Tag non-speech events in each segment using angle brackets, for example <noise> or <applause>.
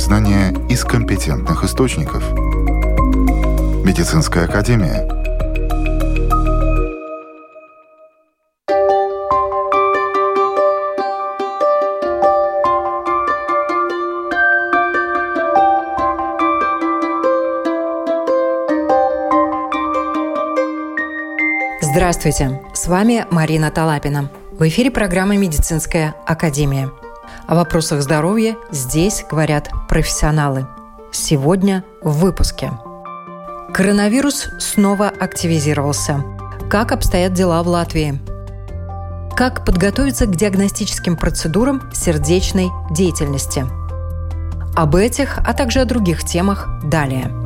знания из компетентных источников. Медицинская академия. Здравствуйте, с вами Марина Талапина. В эфире программа «Медицинская академия». О вопросах здоровья здесь говорят профессионалы. Сегодня в выпуске. Коронавирус снова активизировался. Как обстоят дела в Латвии? Как подготовиться к диагностическим процедурам сердечной деятельности? Об этих, а также о других темах далее –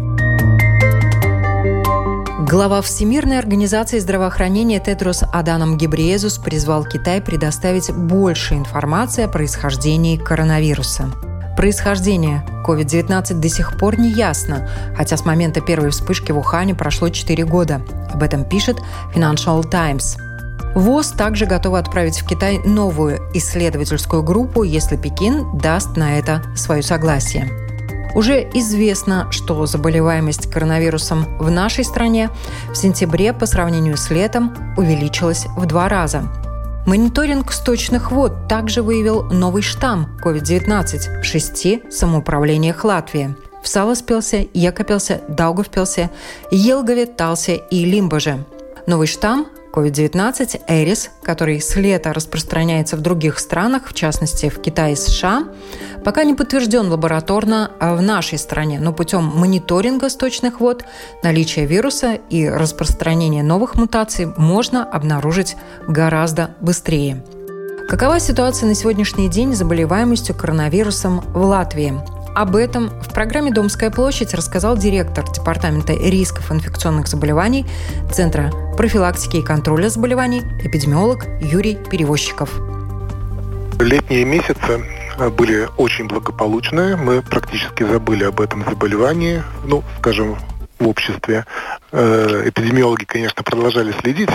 Глава Всемирной организации здравоохранения Тедрос Аданом Гебриезус призвал Китай предоставить больше информации о происхождении коронавируса. Происхождение COVID-19 до сих пор не ясно, хотя с момента первой вспышки в Ухане прошло 4 года. Об этом пишет Financial Times. ВОЗ также готова отправить в Китай новую исследовательскую группу, если Пекин даст на это свое согласие. Уже известно, что заболеваемость коронавирусом в нашей стране в сентябре по сравнению с летом увеличилась в два раза. Мониторинг сточных вод также выявил новый штамм COVID-19 в шести самоуправлениях Латвии – в Саласпилсе, Екапилсе, Даугавпилсе, Елгове, Талсе и Лимбоже. Новый штамм COVID-19 Эрис, который с лета распространяется в других странах, в частности в Китае и США, пока не подтвержден лабораторно а в нашей стране, но путем мониторинга сточных вод наличие вируса и распространение новых мутаций можно обнаружить гораздо быстрее. Какова ситуация на сегодняшний день с заболеваемостью коронавирусом в Латвии? Об этом в программе «Домская площадь» рассказал директор Департамента рисков инфекционных заболеваний Центра профилактики и контроля заболеваний, эпидемиолог Юрий Перевозчиков. Летние месяцы были очень благополучные. Мы практически забыли об этом заболевании. Ну, скажем, в обществе. Э, эпидемиологи, конечно, продолжали следить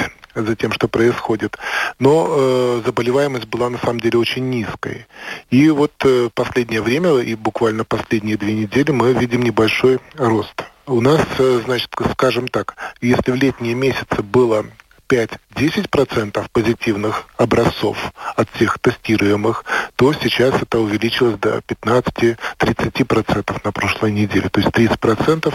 за тем, что происходит, но э, заболеваемость была на самом деле очень низкой. И вот э, последнее время, и буквально последние две недели, мы видим небольшой рост. У нас, э, значит, скажем так, если в летние месяцы было 5-10% позитивных образцов от всех тестируемых, то сейчас это увеличилось до 15-30% на прошлой неделе. То есть 30%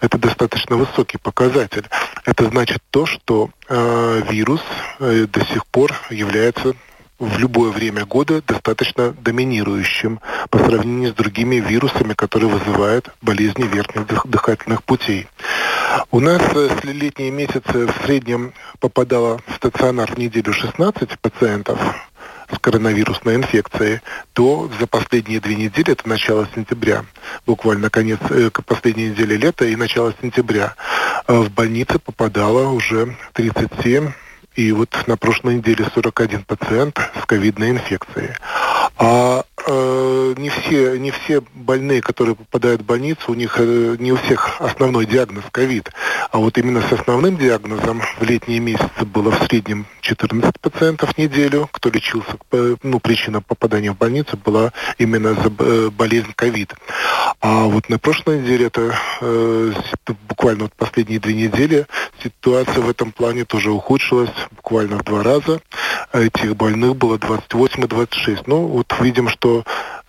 это достаточно высокий показатель. Это значит то, что э, вирус э, до сих пор является в любое время года достаточно доминирующим по сравнению с другими вирусами, которые вызывают болезни верхних дыхательных путей. У нас э, с летние месяцы в среднем попадало в стационар в неделю 16 пациентов с коронавирусной инфекцией, то за последние две недели, это начало сентября, буквально конец э, последней недели лета и начало сентября, э, в больницы попадало уже 37 и вот на прошлой неделе 41 пациент с ковидной инфекцией. А не все, не все больные, которые попадают в больницу, у них э, не у всех основной диагноз ковид. А вот именно с основным диагнозом в летние месяцы было в среднем 14 пациентов в неделю, кто лечился, э, ну, причина попадания в больницу была именно за э, болезнь ковид. А вот на прошлой неделе, это э, буквально вот последние две недели, ситуация в этом плане тоже ухудшилась буквально в два раза. Этих больных было 28 и 26. Ну, вот видим, что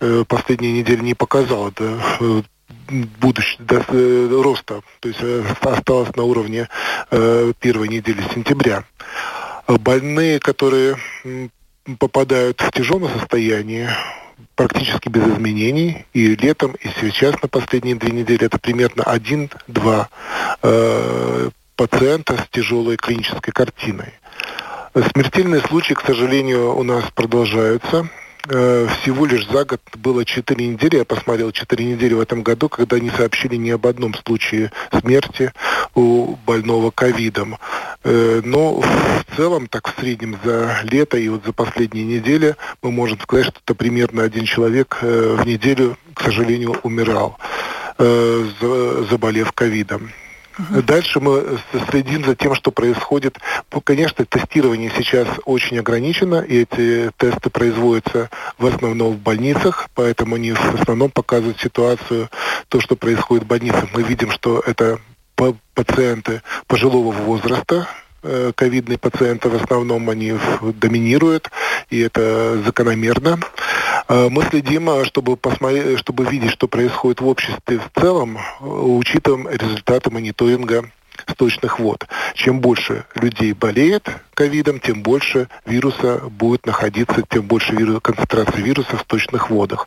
э, последняя неделя не показала да, э, будущего до, э, роста, то есть э, осталось на уровне э, первой недели сентября. Больные, которые попадают в тяжелое состояние, практически без изменений. И летом, и сейчас на последние две недели это примерно один-два э, пациента с тяжелой клинической картиной. Смертельные случаи, к сожалению, у нас продолжаются. Э, всего лишь за год было 4 недели, я посмотрел 4 недели в этом году, когда не сообщили ни об одном случае смерти у больного ковидом. Э, но в целом, так в среднем за лето и вот за последние недели мы можем сказать, что это примерно один человек э, в неделю, к сожалению, умирал, заболев ковидом. Дальше мы следим за тем, что происходит. Конечно, тестирование сейчас очень ограничено, и эти тесты производятся в основном в больницах, поэтому они в основном показывают ситуацию, то, что происходит в больницах. Мы видим, что это пациенты пожилого возраста, Э, ковидные пациенты в основном они доминируют, и это закономерно. Э, мы следим, э, чтобы, посмотреть, чтобы видеть, что происходит в обществе в целом, учитываем результаты мониторинга сточных вод. Чем больше людей болеет ковидом, тем больше вируса будет находиться, тем больше вирус, концентрация вируса в сточных водах.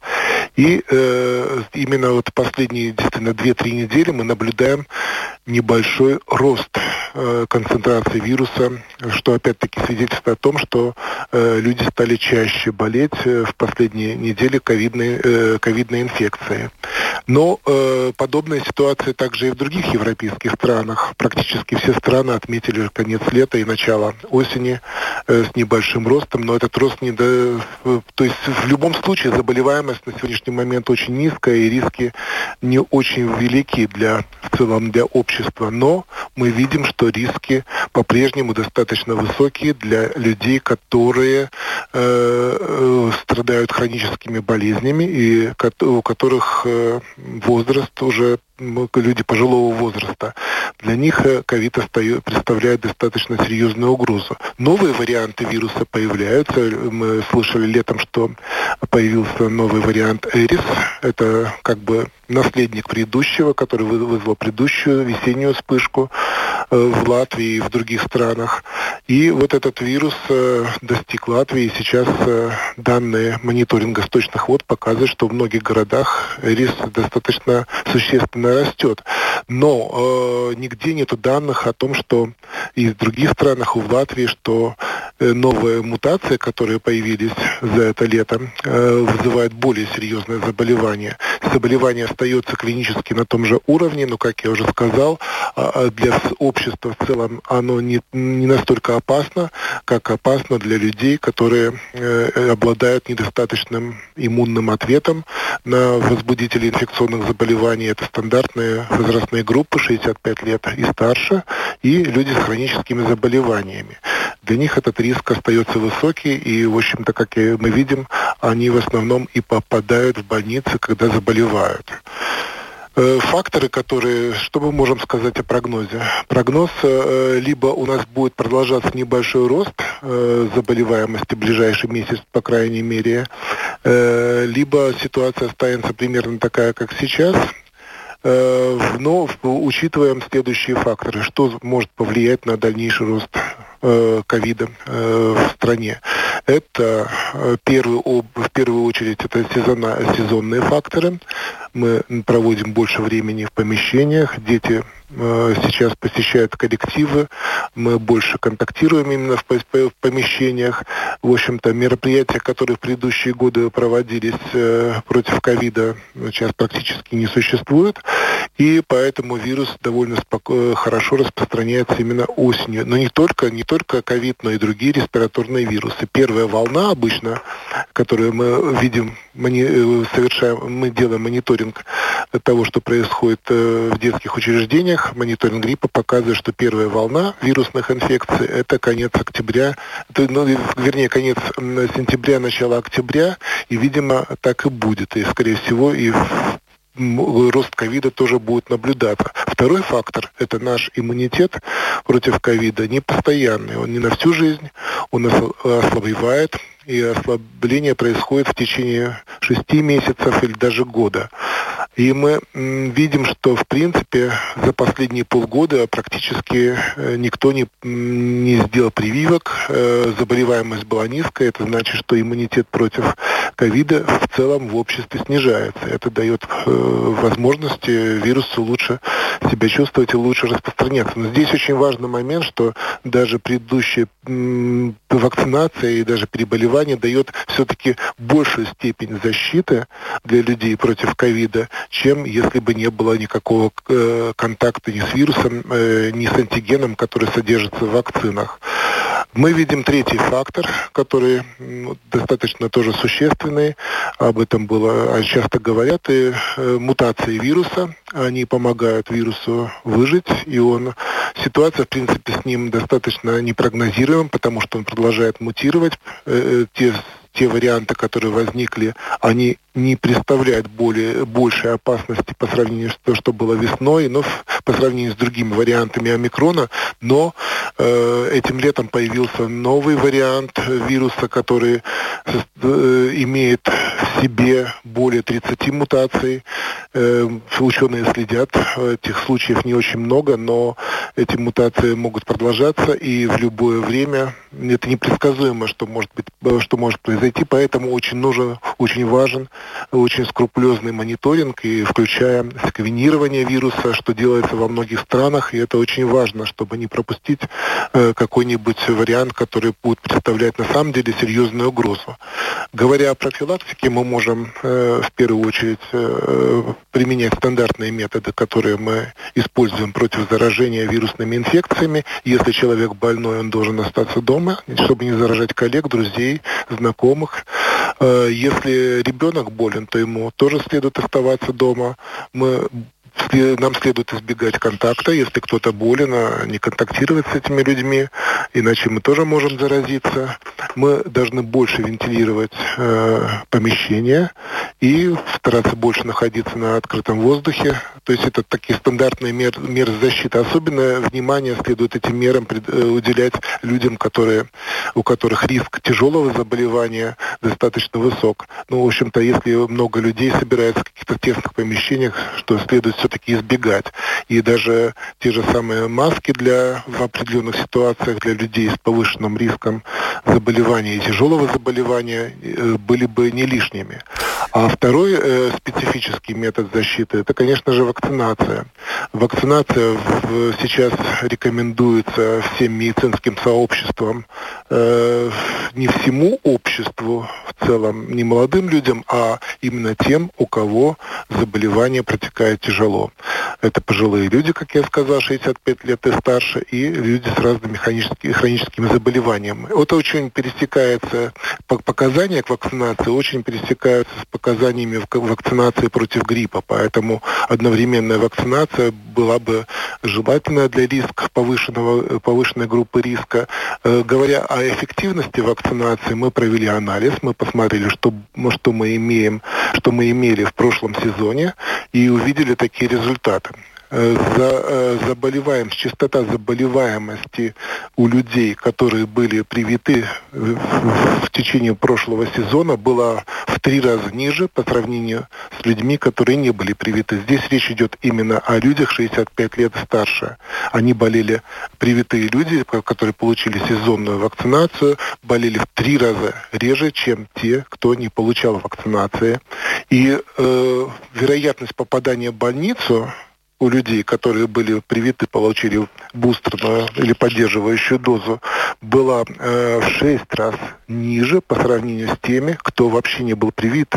И э, именно вот последние действительно 2-3 недели мы наблюдаем небольшой рост э, концентрации вируса, что опять-таки свидетельствует о том, что э, люди стали чаще болеть э, в последние недели ковидной, э, ковидной инфекцией. Но подобная ситуация также и в других европейских странах практически все страны отметили конец лета и начало осени с небольшим ростом, но этот рост не до... То есть в любом случае заболеваемость на сегодняшний момент очень низкая и риски не очень велики для в для общества, но мы видим, что риски по-прежнему достаточно высокие для людей, которые э, э страдают хроническими болезнями и у которых э, возраст уже люди пожилого возраста, для них э, ковид представляет достаточно серьезную угрозу. Новые варианты вируса появляются. Мы слышали летом, что появился новый вариант Эрис. Это как бы наследник предыдущего, который вызвал предыдущую весеннюю вспышку э, в Латвии и в других странах. И вот этот вирус э, достиг Латвии. Сейчас данные мониторинга сточных вод показывают, что в многих городах рис достаточно существенно растет. Но э, нигде нет данных о том, что и в других странах, и в Латвии, что э, новые мутации, которые появились за это лето, э, вызывают более серьезное заболевание. Заболевание остается клинически на том же уровне, но, как я уже сказал, для общества в целом оно не, не настолько опасно, как опасно для людей, которые э, обладают недостаточным иммунным ответом на возбудители инфекционных заболеваний. Это стандартные возрастные группы 65 лет и старше, и люди с хроническими заболеваниями. Для них этот риск остается высокий, и, в общем-то, как мы видим, они в основном и попадают в больницы, когда заболевают. Э, факторы, которые, что мы можем сказать о прогнозе? Прогноз, э, либо у нас будет продолжаться небольшой рост э, заболеваемости в ближайший месяц, по крайней мере, либо ситуация останется примерно такая, как сейчас, но учитываем следующие факторы, что может повлиять на дальнейший рост ковида в стране. Это первый, в первую очередь это сезона, сезонные факторы, мы проводим больше времени в помещениях, дети Э, сейчас посещают коллективы, мы больше контактируем именно в, помещениях. В общем-то, мероприятия, которые в предыдущие годы проводились э, против ковида, сейчас практически не существуют, и поэтому вирус довольно споко- хорошо распространяется именно осенью. Но не только, не только ковид, но и другие респираторные вирусы. Первая волна обычно, которую мы видим, мы э, совершаем, мы делаем мониторинг того, что происходит в детских учреждениях, мониторинг гриппа показывает, что первая волна вирусных инфекций – это конец октября, ну, вернее, конец сентября, начало октября, и, видимо, так и будет. И, скорее всего, и рост ковида тоже будет наблюдаться. Второй фактор – это наш иммунитет против ковида не постоянный, он не на всю жизнь, он ослабевает, и ослабление происходит в течение шести месяцев или даже года. И мы видим, что в принципе за последние полгода практически э, никто не, не сделал прививок, э, заболеваемость была низкая, это значит, что иммунитет против ковида в целом в обществе снижается. Это дает э, возможность вирусу лучше себя чувствовать и лучше распространяться. Но здесь очень важный момент, что даже предыдущая вакцинация и даже переболевание дает все-таки большую степень защиты для людей против ковида, чем если бы не было никакого э, контакта ни с вирусом, э, ни с антигеном, который содержится в вакцинах. Мы видим третий фактор, который достаточно тоже существенный. Об этом было а часто говорят. И э, мутации вируса, они помогают вирусу выжить. И он ситуация, в принципе, с ним достаточно непрогнозируема, потому что он продолжает мутировать. Те те варианты, которые возникли, они не представляют более, большей опасности по сравнению с тем, что было весной, но по сравнению с другими вариантами омикрона. Но этим летом появился новый вариант вируса, который э, имеет в себе более 30 мутаций. Э, ученые следят, этих случаев не очень много, но эти мутации могут продолжаться, и в любое время это непредсказуемо, что может, быть, что может произойти, поэтому очень нужен, очень важен очень скрупулезный мониторинг, и включая секвенирование вируса, что делается во многих странах, и это очень важно, чтобы не пропустить э, какой-нибудь вариант, который будет представлять на самом деле серьезную угрозу. Говоря о профилактике, мы можем э, в первую очередь э, применять стандартные методы, которые мы используем против заражения вирусными инфекциями. Если человек больной, он должен остаться дома, чтобы не заражать коллег, друзей, знакомых. Э, если ребенок болен, то ему тоже следует оставаться дома. Мы нам следует избегать контакта, если кто-то болен, а не контактировать с этими людьми, иначе мы тоже можем заразиться. Мы должны больше вентилировать э, помещения и стараться больше находиться на открытом воздухе. То есть это такие стандартные мер, меры защиты. Особенное внимание следует этим мерам пред, э, уделять людям, которые, у которых риск тяжелого заболевания достаточно высок. Ну, в общем-то, если много людей собирается в каких-то тесных помещениях, что следует все-таки избегать. И даже те же самые маски для в определенных ситуациях для людей с повышенным риском заболевания и тяжелого заболевания э, были бы не лишними. А второй э, специфический метод защиты это, конечно же, вакцинация. Вакцинация в, сейчас рекомендуется всем медицинским сообществам, э, не всему обществу в целом, не молодым людям, а именно тем, у кого заболевание протекает тяжело. Это пожилые люди, как я сказал, 65 лет и старше, и люди с разными хроническими, хроническими заболеваниями. Это очень пересекается, показания к вакцинации очень пересекаются с показаниями вакцинации против гриппа, поэтому одновременная вакцинация была бы желательна для риска повышенного, повышенной группы риска. Э, говоря о эффективности вакцинации, мы провели анализ, мы посмотрели, что, что мы имеем, что мы имели в прошлом сезоне, и увидели такие результаты. Э, за, э, заболеваемость, частота заболеваемости у людей, которые были привиты в, в, течение прошлого сезона, была в три раза ниже по сравнению с людьми, которые не были привиты. Здесь речь идет именно о людях 65 лет старше. Они болели, привитые люди, которые получили сезонную вакцинацию, болели в три раза реже, чем те, кто не получал вакцинации. И э, вероятность попадания в больницу у людей, которые были привиты, получили бустерную или поддерживающую дозу, была э, в 6 раз ниже по сравнению с теми, кто вообще не был привит.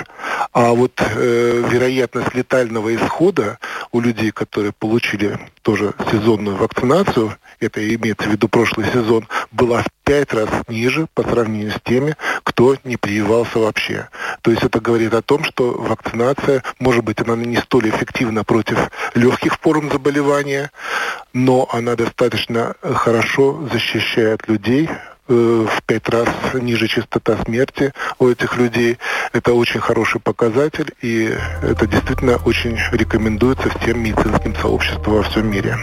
А вот э, вероятность летального исхода у людей, которые получили тоже сезонную вакцинацию, это имеется в виду прошлый сезон, была в пять раз ниже по сравнению с теми, кто не прививался вообще. То есть это говорит о том, что вакцинация, может быть, она не столь эффективна против легких форм заболевания, но она достаточно хорошо защищает людей э, в пять раз ниже частота смерти у этих людей. Это очень хороший показатель, и это действительно очень рекомендуется всем медицинским сообществам во всем мире.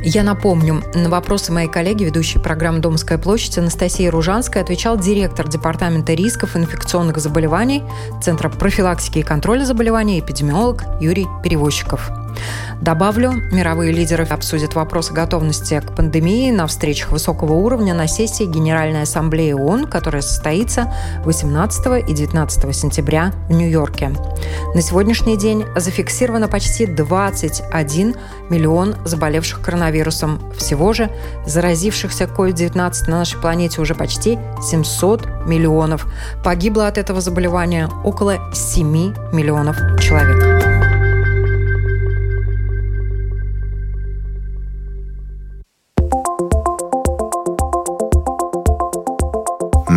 Я напомню, на вопросы моей коллеги, ведущей программы «Домская площадь» Анастасии Ружанской отвечал директор Департамента рисков инфекционных заболеваний Центра профилактики и контроля заболеваний эпидемиолог Юрий Перевозчиков. Добавлю, мировые лидеры обсудят вопросы готовности к пандемии на встречах высокого уровня на сессии Генеральной Ассамблеи ООН, которая состоится 18 и 19 сентября в Нью-Йорке. На сегодняшний день зафиксировано почти 21 миллион заболевших коронавирусом. Всего же заразившихся COVID-19 на нашей планете уже почти 700 миллионов. Погибло от этого заболевания около 7 миллионов человек.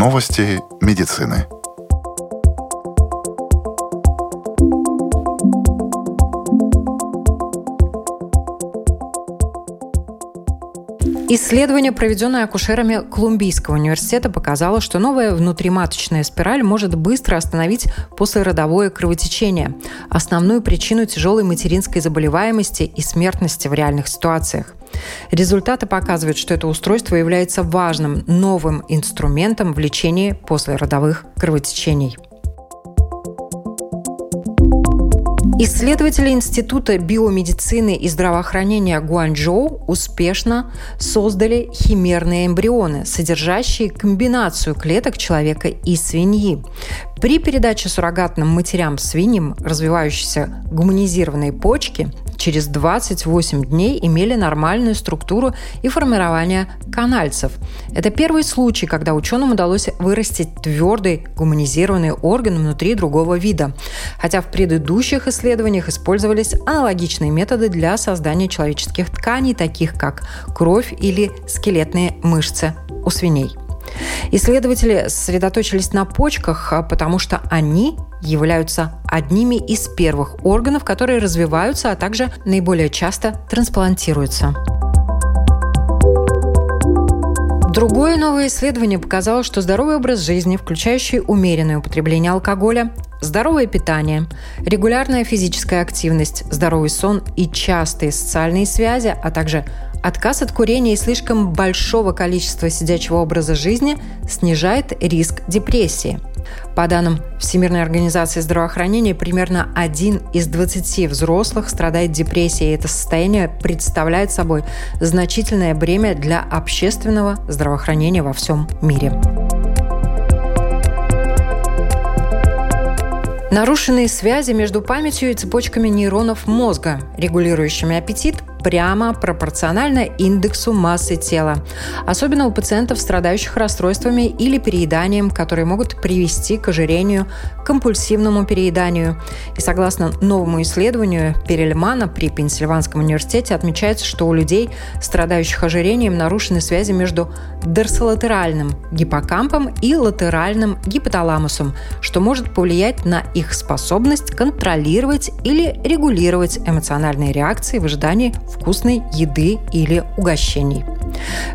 Новости медицины. Исследование, проведенное акушерами Колумбийского университета, показало, что новая внутриматочная спираль может быстро остановить послеродовое кровотечение, основную причину тяжелой материнской заболеваемости и смертности в реальных ситуациях. Результаты показывают, что это устройство является важным новым инструментом в лечении послеродовых кровотечений. Исследователи Института биомедицины и здравоохранения Гуанчжоу успешно создали химерные эмбрионы, содержащие комбинацию клеток человека и свиньи. При передаче суррогатным матерям свиньям развивающиеся гуманизированные почки через 28 дней имели нормальную структуру и формирование канальцев. Это первый случай, когда ученым удалось вырастить твердый гуманизированный орган внутри другого вида. Хотя в предыдущих исследованиях использовались аналогичные методы для создания человеческих тканей, таких как кровь или скелетные мышцы у свиней. Исследователи сосредоточились на почках, а, потому что они являются одними из первых органов, которые развиваются, а также наиболее часто трансплантируются. Другое новое исследование показало, что здоровый образ жизни, включающий умеренное употребление алкоголя, здоровое питание, регулярная физическая активность, здоровый сон и частые социальные связи, а также Отказ от курения и слишком большого количества сидячего образа жизни снижает риск депрессии. По данным Всемирной организации здравоохранения, примерно один из 20 взрослых страдает депрессией. И это состояние представляет собой значительное бремя для общественного здравоохранения во всем мире. Нарушенные связи между памятью и цепочками нейронов мозга, регулирующими аппетит, прямо пропорционально индексу массы тела, особенно у пациентов, страдающих расстройствами или перееданием, которые могут привести к ожирению, компульсивному перееданию. И согласно новому исследованию Перельмана при Пенсильванском университете отмечается, что у людей, страдающих ожирением, нарушены связи между дорсолатеральным гиппокампом и латеральным гипоталамусом, что может повлиять на их способность контролировать или регулировать эмоциональные реакции в ожидании вкусной еды или угощений.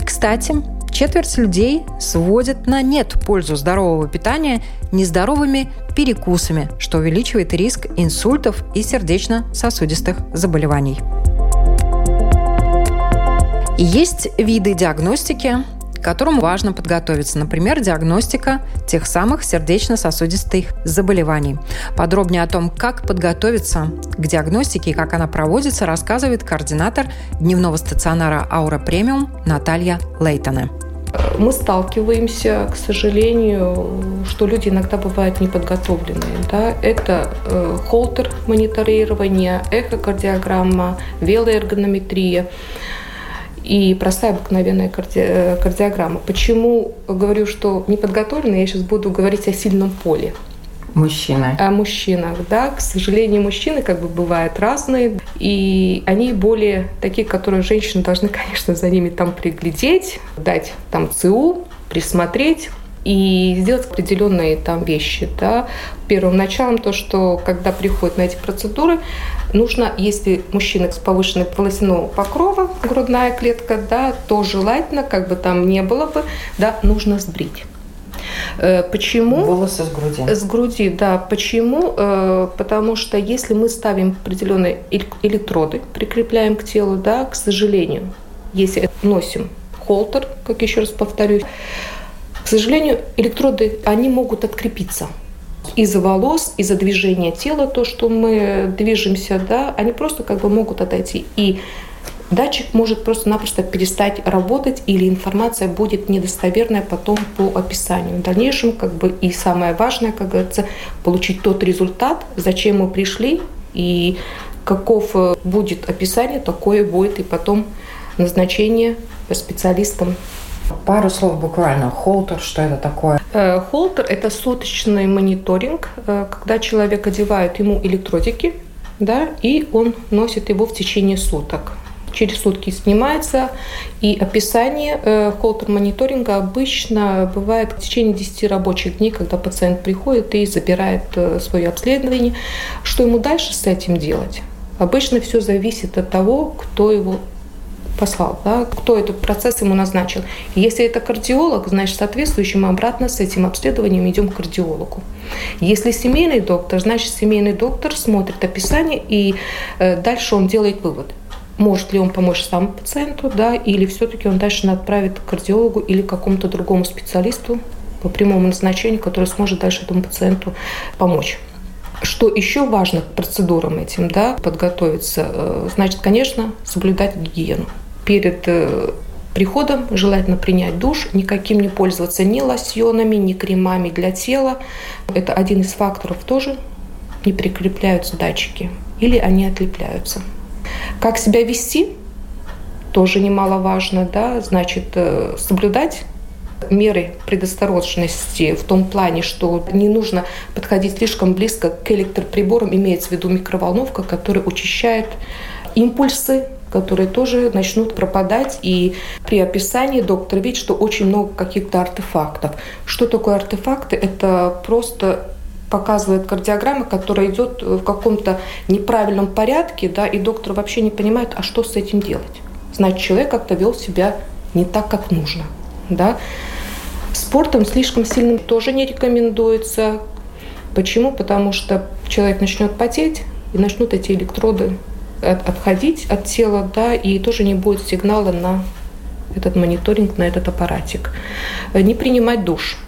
Кстати, четверть людей сводят на нет пользу здорового питания нездоровыми перекусами, что увеличивает риск инсультов и сердечно-сосудистых заболеваний. Есть виды диагностики, которому важно подготовиться. Например, диагностика тех самых сердечно-сосудистых заболеваний. Подробнее о том, как подготовиться к диагностике и как она проводится, рассказывает координатор дневного стационара «Аура Премиум» Наталья Лейтона мы сталкиваемся, к сожалению, что люди иногда бывают неподготовленные. Да? Это э, холтер мониторирование, эхокардиограмма, велоэргонометрия и простая обыкновенная карди... Э, кардиограмма. Почему говорю, что неподготовленный, я сейчас буду говорить о сильном поле. Мужчины. О мужчинах, да. К сожалению, мужчины как бы бывают разные, и они более такие, которые женщины должны, <laughs> конечно, за ними там приглядеть, дать там ЦУ, присмотреть, и сделать определенные там вещи. Да. Первым началом то, что когда приходят на эти процедуры, нужно, если мужчина с повышенной волосяного покрова, грудная клетка, да, то желательно, как бы там не было бы, да, нужно сбрить. Э, почему? Волосы с груди. С груди, да. Почему? Э, потому что если мы ставим определенные электроды, прикрепляем к телу, да, к сожалению, если носим холтер, как еще раз повторюсь, к сожалению, электроды, они могут открепиться из-за волос, из-за движения тела, то, что мы движемся, да, они просто как бы могут отойти. И датчик может просто-напросто перестать работать или информация будет недостоверная потом по описанию. В дальнейшем, как бы, и самое важное, как говорится, получить тот результат, зачем мы пришли, и каков э, будет описание, такое будет и потом назначение специалистам Пару слов буквально. Холтер, что это такое? Э, холтер – это суточный мониторинг, э, когда человек одевает ему электродики, да, и он носит его в течение суток. Через сутки снимается, и описание э, холтер-мониторинга обычно бывает в течение 10 рабочих дней, когда пациент приходит и забирает э, свое обследование. Что ему дальше с этим делать? Обычно все зависит от того, кто его послал, да, кто этот процесс ему назначил. если это кардиолог, значит, соответствующим обратно с этим обследованием идем к кардиологу. Если семейный доктор, значит, семейный доктор смотрит описание и э, дальше он делает вывод. Может ли он помочь сам пациенту, да, или все-таки он дальше отправит к кардиологу или к какому-то другому специалисту по прямому назначению, который сможет дальше этому пациенту помочь. Что еще важно к процедурам этим, да, подготовиться, э, значит, конечно, соблюдать гигиену перед э, приходом желательно принять душ, никаким не пользоваться ни лосьонами, ни кремами для тела. Это один из факторов тоже. Не прикрепляются датчики или они отлепляются. Как себя вести? Тоже немаловажно, да, значит, э, соблюдать меры предосторожности в том плане, что не нужно подходить слишком близко к электроприборам, имеется в виду микроволновка, которая учащает импульсы которые тоже начнут пропадать. И при описании доктор видит, что очень много каких-то артефактов. Что такое артефакты? Это просто показывает кардиограмма, которая идет в каком-то неправильном порядке, да, и доктор вообще не понимает, а что с этим делать. Значит, человек как-то вел себя не так, как нужно. Да. Спортом слишком сильным тоже не рекомендуется. Почему? Потому что человек начнет потеть, и начнут эти электроды отходить от тела, да, и тоже не будет сигнала на этот мониторинг, на этот аппаратик. Не принимать душ.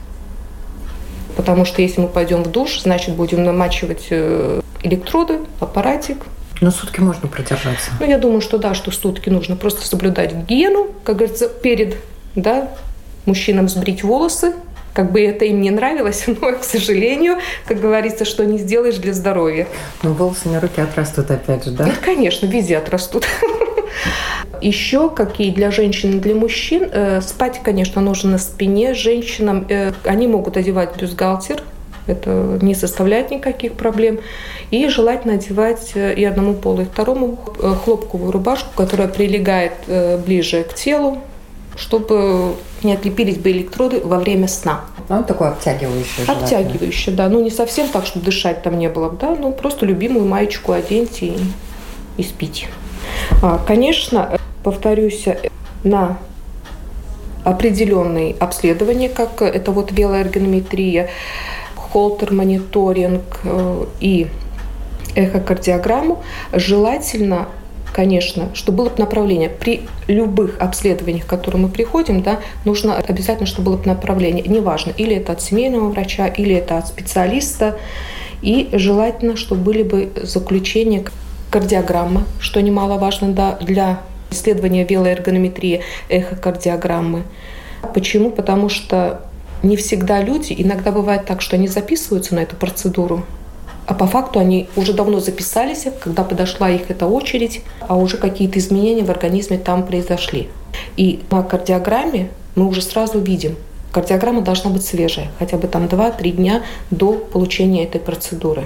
Потому что если мы пойдем в душ, значит, будем намачивать э, электроды, аппаратик. Но сутки можно продержаться. Ну, я думаю, что да, что сутки нужно просто соблюдать гигиену, как говорится, перед, да, мужчинам сбрить волосы, как бы это им не нравилось, <laughs> но, к сожалению, как говорится, что не сделаешь для здоровья. Ну, волосы на руки отрастут опять же, да? Ну, конечно, везде отрастут. <laughs> Еще какие для женщин и для мужчин. Э, спать, конечно, нужно на спине. Женщинам э, они могут одевать бюстгальтер, это не составляет никаких проблем. И желательно одевать э, и одному полу, и второму хлопковую рубашку, которая прилегает ближе к телу, чтобы не отлепились бы электроды во время сна. Ну, такое обтягивающее. Обтягивающее, да. Ну, не совсем так, чтобы дышать там не было, да, ну, просто любимую маечку оденьте и, и спите. А, конечно, повторюсь, на определенные обследования, как это вот велоэргонометрия, холтер-мониторинг э, и эхокардиограмму, желательно конечно, что было бы направление. При любых обследованиях, к которым мы приходим, да, нужно обязательно, чтобы было бы направление. Неважно, или это от семейного врача, или это от специалиста. И желательно, чтобы были бы заключения кардиограмма, что немаловажно да, для исследования велоэргонометрии эхокардиограммы. Почему? Потому что не всегда люди, иногда бывает так, что они записываются на эту процедуру, а по факту они уже давно записались, когда подошла их эта очередь, а уже какие-то изменения в организме там произошли. И на кардиограмме мы уже сразу видим, кардиограмма должна быть свежая, хотя бы там 2-3 дня до получения этой процедуры.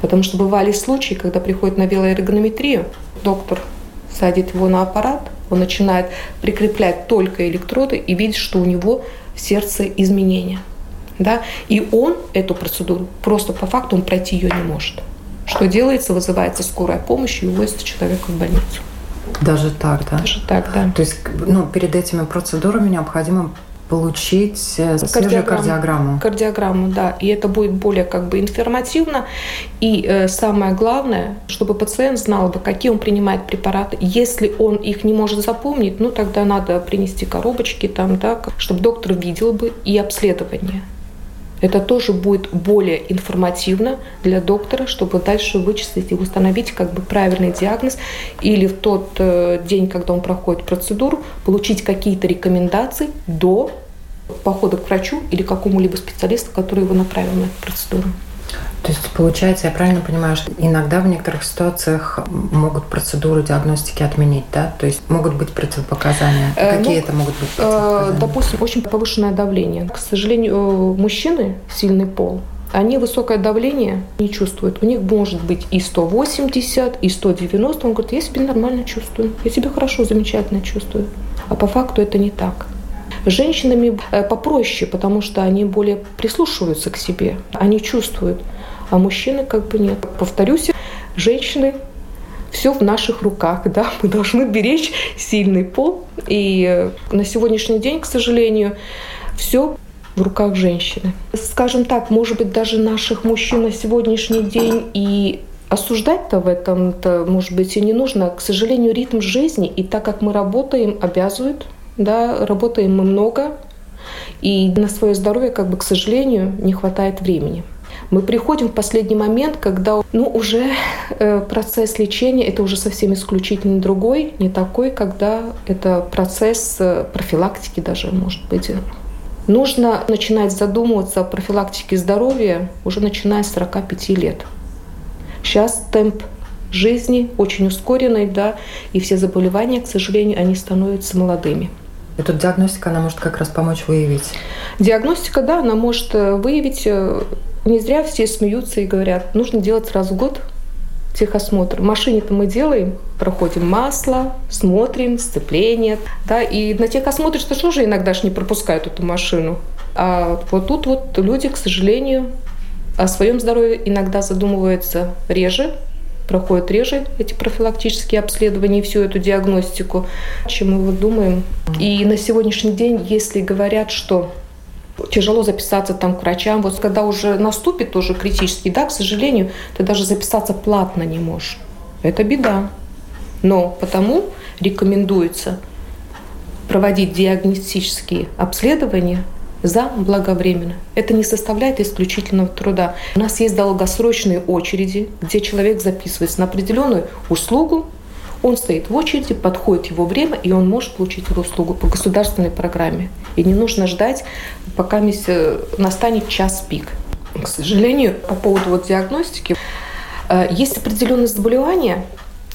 Потому что бывали случаи, когда приходит на велоэргонометрию, доктор садит его на аппарат, он начинает прикреплять только электроды и видит, что у него в сердце изменения да, и он эту процедуру просто по факту он пройти ее не может. Что делается? Вызывается скорая помощь и увозится человека в больницу. Даже так, да? Даже так, да. То есть ну, перед этими процедурами необходимо получить э, свежую кардиограмму. Кардиограмму, да. И это будет более как бы информативно. И э, самое главное, чтобы пациент знал бы, какие он принимает препараты. Если он их не может запомнить, ну тогда надо принести коробочки там, да, чтобы доктор видел бы и обследование. Это тоже будет более информативно для доктора, чтобы дальше вычислить и установить как бы правильный диагноз или в тот э, день, когда он проходит процедуру, получить какие-то рекомендации до похода к врачу или какому-либо специалисту, который его направил на эту процедуру. То есть, получается, я правильно понимаю, что иногда в некоторых ситуациях могут процедуры диагностики отменить, да? То есть могут быть противопоказания. Э, Какие ну, это могут быть э, Допустим, очень повышенное давление. К сожалению, мужчины, сильный пол, они высокое давление не чувствуют. У них может быть и 180, и 190. Он говорит, я себя нормально чувствую, я себя хорошо, замечательно чувствую. А по факту это не так. Женщинами э, попроще, потому что они более прислушиваются к себе, они чувствуют. А мужчины как бы нет. Повторюсь, женщины все в наших руках, да, мы должны беречь сильный пол. И э, на сегодняшний день, к сожалению, все в руках женщины. Скажем так, может быть, даже наших мужчин на сегодняшний день и осуждать-то в этом-то, может быть, и не нужно. К сожалению, ритм жизни, и так как мы работаем, обязывают, да, работаем мы много, и на свое здоровье, как бы, к сожалению, не хватает времени. Мы приходим в последний момент, когда ну, уже э, процесс лечения это уже совсем исключительно другой, не такой, когда это процесс э, профилактики даже, может быть. Нужно начинать задумываться о профилактике здоровья уже начиная с 45 лет. Сейчас темп жизни очень ускоренный, да, и все заболевания, к сожалению, они становятся молодыми. И тут диагностика, она может как раз помочь выявить? Диагностика, да, она может э, выявить не зря все смеются и говорят, нужно делать раз в год техосмотр. В машине-то мы делаем, проходим масло, смотрим, сцепление. Да, и на техосмотре что тоже иногда же не пропускают эту машину. А вот тут вот люди, к сожалению, о своем здоровье иногда задумываются реже, проходят реже эти профилактические обследования и всю эту диагностику, чем мы вот думаем. И на сегодняшний день, если говорят, что тяжело записаться там к врачам. Вот когда уже наступит тоже критический, да, к сожалению, ты даже записаться платно не можешь. Это беда. Но потому рекомендуется проводить диагностические обследования за благовременно. Это не составляет исключительного труда. У нас есть долгосрочные очереди, где человек записывается на определенную услугу, он стоит в очереди, подходит его время, и он может получить эту услугу по государственной программе. И не нужно ждать, пока э, настанет час пик. К сожалению, по поводу вот диагностики, э, есть определенные заболевания,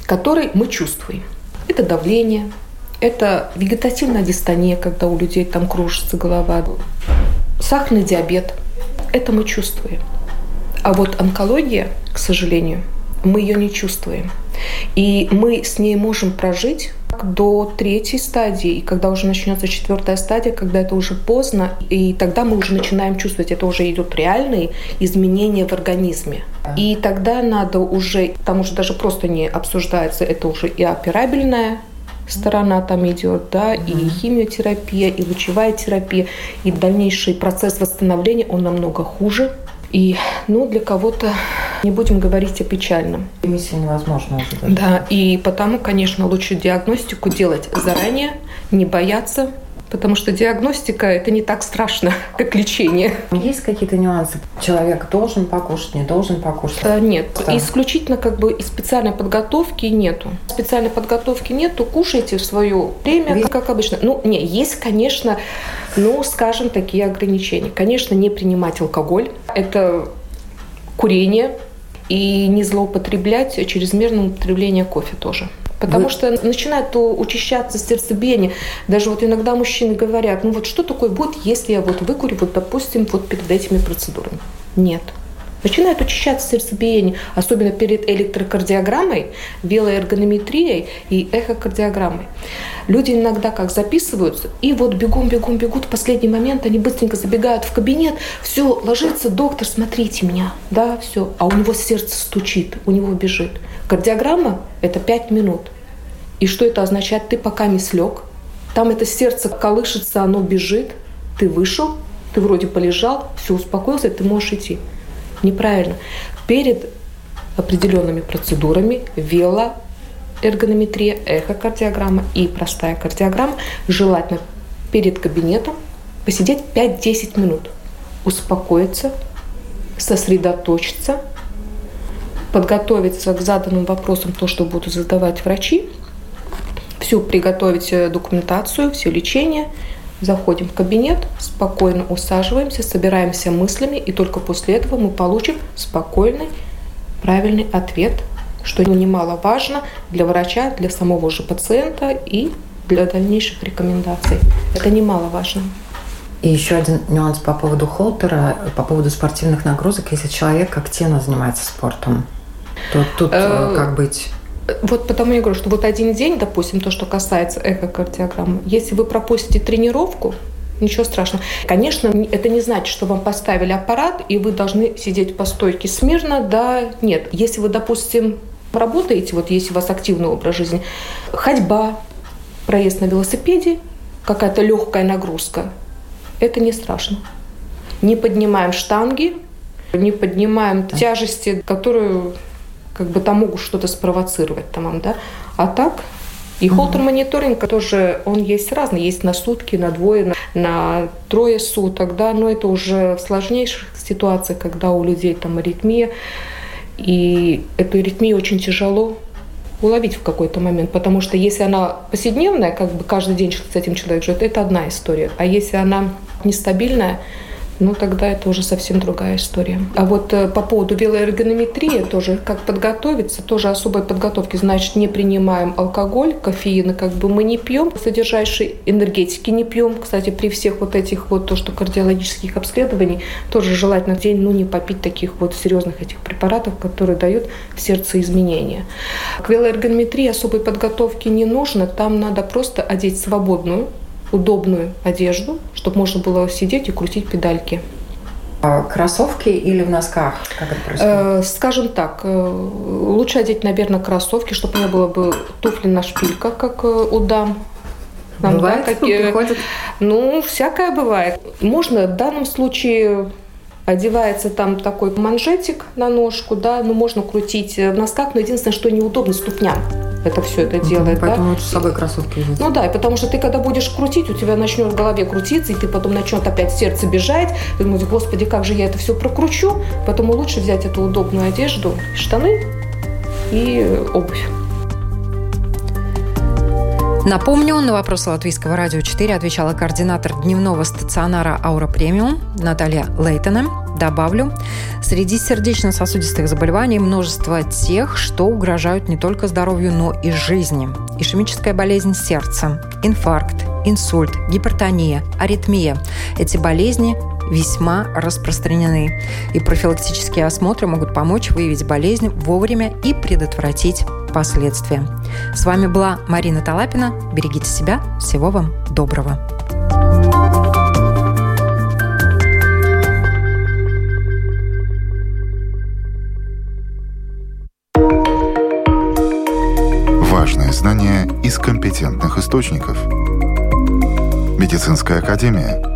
которые мы чувствуем. Это давление, это вегетативная дистония, когда у людей там кружится голова, сахарный диабет. Это мы чувствуем. А вот онкология, к сожалению, мы ее не чувствуем. И мы с ней можем прожить до третьей стадии, и когда уже начнется четвертая стадия, когда это уже поздно, и тогда мы уже начинаем чувствовать, это уже идут реальные изменения в организме. И тогда надо уже, там уже даже просто не обсуждается, это уже и операбельная сторона там идет, да, и химиотерапия, и лучевая терапия, и дальнейший процесс восстановления, он намного хуже. И, ну, для кого-то не будем говорить о печальном. Ремиссия невозможна уже. Даже. Да, и потому, конечно, лучше диагностику делать заранее, не бояться, потому что диагностика это не так страшно, <laughs> как лечение. Есть какие-то нюансы? Человек должен покушать, не должен покушать? А, нет, да. исключительно как бы и специальной подготовки нету. Специальной подготовки нету, кушайте в свое время, как, как обычно. Ну, не, есть, конечно, ну, скажем, такие ограничения. Конечно, не принимать алкоголь. Это курение, и не злоупотреблять чрезмерным употреблением кофе тоже. Потому Вы... что начинает учащаться сердцебиение. Даже вот иногда мужчины говорят, ну вот что такое будет, если я вот выкурю, вот допустим, вот перед этими процедурами. Нет начинает учащаться сердцебиение, особенно перед электрокардиограммой, велоэргонометрией и эхокардиограммой. Люди иногда как записываются, и вот бегом, бегом, бегут, в последний момент они быстренько забегают в кабинет, все, ложится доктор, смотрите меня, да, все, а у него сердце стучит, у него бежит. Кардиограмма – это 5 минут. И что это означает? Ты пока не слег, там это сердце колышется, оно бежит, ты вышел, ты вроде полежал, все, успокоился, ты можешь идти. Неправильно. Перед определенными процедурами велоэргонометрия, эхокардиограмма и простая кардиограмма. Желательно перед кабинетом посидеть 5-10 минут, успокоиться, сосредоточиться, подготовиться к заданным вопросам, то, что будут задавать врачи, всю приготовить э, документацию, все лечение – Заходим в кабинет, спокойно усаживаемся, собираемся мыслями, и только после этого мы получим спокойный, правильный ответ, что немаловажно для врача, для самого же пациента и для дальнейших рекомендаций. Это немаловажно. И еще один нюанс по поводу холтера, по поводу спортивных нагрузок. Если человек активно занимается спортом, то тут э, э, как быть? Вот потому я говорю, что вот один день, допустим, то, что касается эхокардиограммы, если вы пропустите тренировку, Ничего страшного. Конечно, это не значит, что вам поставили аппарат, и вы должны сидеть по стойке смирно. Да, нет. Если вы, допустим, работаете, вот если у вас активный образ жизни, ходьба, проезд на велосипеде, какая-то легкая нагрузка, это не страшно. Не поднимаем штанги, не поднимаем тяжести, которые как бы там могут что-то спровоцировать там, да. А так и холтер-мониторинг тоже, он есть разный. Есть на сутки, на двое, на, на трое суток, да, но это уже в сложнейших ситуациях, когда у людей там аритмия, и эту аритмию очень тяжело уловить в какой-то момент, потому что если она повседневная, как бы каждый день с этим человек живет, это одна история, а если она нестабильная, ну тогда это уже совсем другая история. А вот э, по поводу велоэргонометрии тоже, как подготовиться, тоже особой подготовки, значит, не принимаем алкоголь, кофеины как бы мы не пьем, содержащие энергетики не пьем. Кстати, при всех вот этих вот то, что кардиологических обследований, тоже желательно в день, ну, не попить таких вот серьезных этих препаратов, которые дают в сердце изменения. К велоэргонометрии особой подготовки не нужно, там надо просто одеть свободную удобную одежду, чтобы можно было сидеть и крутить педальки. А кроссовки или в носках? Как это происходит? Э, скажем так, э, лучше одеть, наверное, кроссовки, чтобы не было бы туфли на шпильках, как э, у дам. Нам, бывает, да, какие... <laughs> приходят? Ну, всякое бывает. Можно в данном случае одевается там такой манжетик на ножку, да, ну можно крутить в носках, но единственное, что неудобно ступням это все это делает. Поэтому да? лучше с собой кроссовки взять. Ну да, потому что ты когда будешь крутить, у тебя начнет в голове крутиться, и ты потом начнет опять сердце бежать, ты думаешь, господи, как же я это все прокручу, поэтому лучше взять эту удобную одежду, штаны и обувь. Напомню, на вопрос Латвийского радио 4 отвечала координатор дневного стационара «Аура Премиум» Наталья Лейтона. Добавлю, среди сердечно-сосудистых заболеваний множество тех, что угрожают не только здоровью, но и жизни. Ишемическая болезнь сердца, инфаркт, инсульт, гипертония, аритмия. Эти болезни весьма распространены. И профилактические осмотры могут помочь выявить болезнь вовремя и предотвратить последствия. С вами была Марина Талапина. Берегите себя. Всего вам доброго. Важные знания из компетентных источников. Медицинская академия –